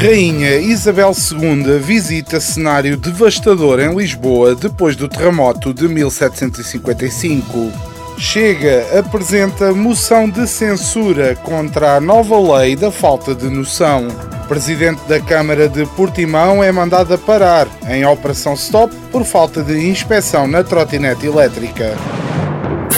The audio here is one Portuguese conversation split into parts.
Rainha Isabel II visita cenário devastador em Lisboa depois do terremoto de 1755. Chega apresenta moção de censura contra a nova lei da falta de noção. Presidente da Câmara de Portimão é mandado a parar em Operação Stop por falta de inspeção na trotinete elétrica.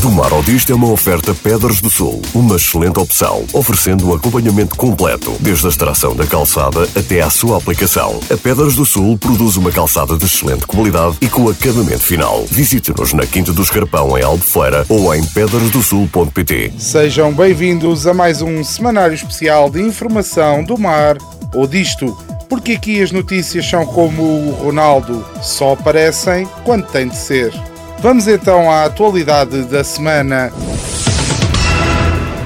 Do Mar ao Disto é uma oferta Pedras do Sul, uma excelente opção, oferecendo um acompanhamento completo, desde a extração da calçada até à sua aplicação. A Pedras do Sul produz uma calçada de excelente qualidade e com acabamento final. Visite-nos na Quinta do Escarpão, em Albufeira, ou em pedrasdosul.pt. Sejam bem-vindos a mais um semanário especial de informação do mar ou disto. Porque aqui as notícias são como o Ronaldo, só aparecem quando tem de ser. Vamos então à atualidade da semana.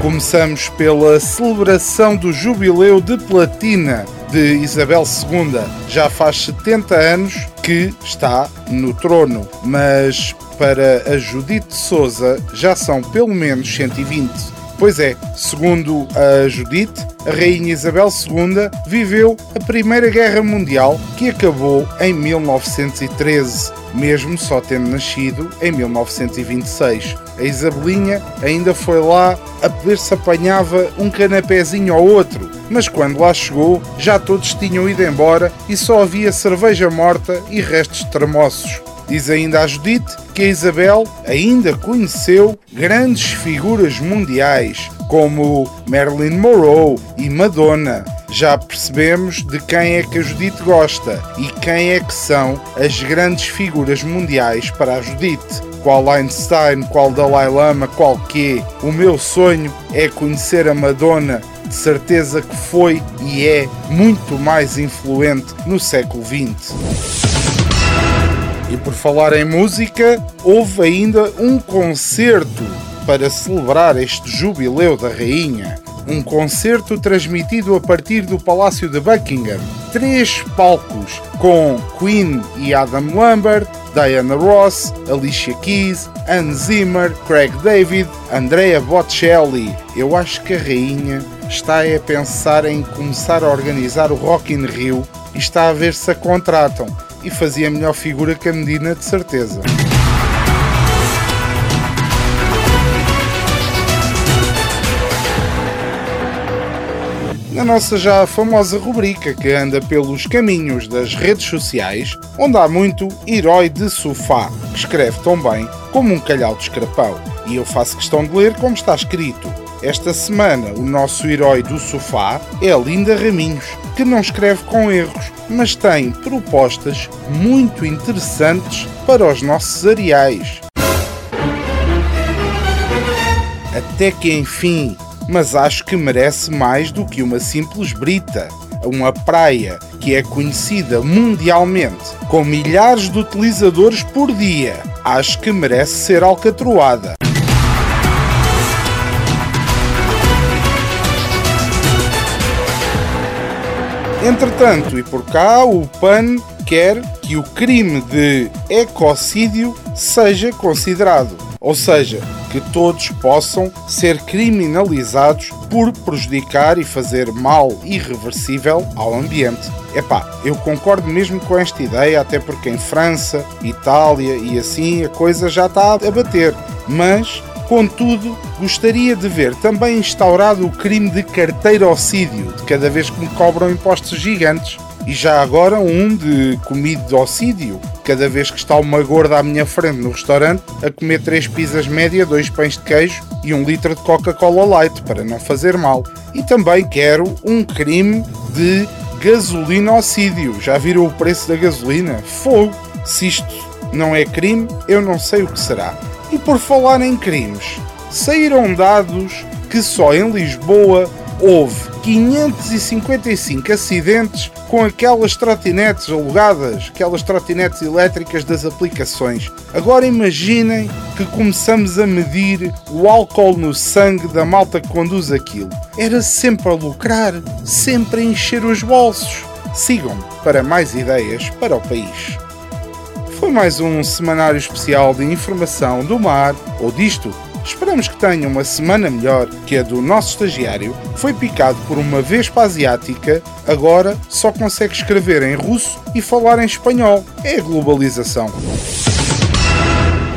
Começamos pela celebração do Jubileu de Platina de Isabel II. Já faz 70 anos que está no trono, mas para a Judite Souza já são pelo menos 120. Pois é, segundo a Judite, a Rainha Isabel II viveu a Primeira Guerra Mundial, que acabou em 1913, mesmo só tendo nascido em 1926. A Isabelinha ainda foi lá a ver se apanhava um canapézinho ou outro, mas quando lá chegou já todos tinham ido embora e só havia cerveja morta e restos de. Diz ainda a Judite que a Isabel ainda conheceu grandes figuras mundiais, como Marilyn Monroe e Madonna. Já percebemos de quem é que a Judite gosta e quem é que são as grandes figuras mundiais para a Judite. Qual Einstein, qual Dalai Lama, qual quê. O meu sonho é conhecer a Madonna de certeza que foi e é muito mais influente no século XX. E por falar em música, houve ainda um concerto para celebrar este jubileu da rainha. Um concerto transmitido a partir do Palácio de Buckingham. Três palcos com Queen e Adam Lambert, Diana Ross, Alicia Keys, Anne Zimmer, Craig David, Andrea Bocelli. Eu acho que a rainha está a pensar em começar a organizar o Rock in Rio e está a ver se a contratam e fazia melhor figura que a Medina, de certeza. Na nossa já famosa rubrica que anda pelos caminhos das redes sociais, onde há muito herói de sofá, que escreve tão bem como um calhau de escrapão. E eu faço questão de ler como está escrito. Esta semana, o nosso herói do sofá é a Linda Raminhos, que não escreve com erros, mas tem propostas muito interessantes para os nossos areais. Até que enfim, mas acho que merece mais do que uma simples brita. Uma praia que é conhecida mundialmente com milhares de utilizadores por dia. Acho que merece ser alcatroada. Entretanto, e por cá, o PAN quer que o crime de ecocídio seja considerado, ou seja, que todos possam ser criminalizados por prejudicar e fazer mal irreversível ao ambiente. Epá, eu concordo mesmo com esta ideia, até porque em França, Itália e assim a coisa já está a bater, mas Contudo, gostaria de ver também instaurado o crime de carteirocídio, de cada vez que me cobram impostos gigantes. E já agora um de comidocídio, cada vez que está uma gorda à minha frente no restaurante a comer três pizzas média, dois pães de queijo e um litro de Coca-Cola Light, para não fazer mal. E também quero um crime de gasolinocídio. Já viram o preço da gasolina? Fogo! Se isto não é crime, eu não sei o que será. E por falar em crimes, saíram dados que só em Lisboa houve 555 acidentes com aquelas trotinetes alugadas, aquelas trotinetes elétricas das aplicações. Agora imaginem que começamos a medir o álcool no sangue da malta que conduz aquilo. Era sempre a lucrar, sempre a encher os bolsos. Sigam-me para mais ideias para o país. Mais um semanário especial de informação do mar ou disto Esperamos que tenha uma semana melhor que a do nosso estagiário, que foi picado por uma vespa asiática, agora só consegue escrever em russo e falar em espanhol. É a globalização.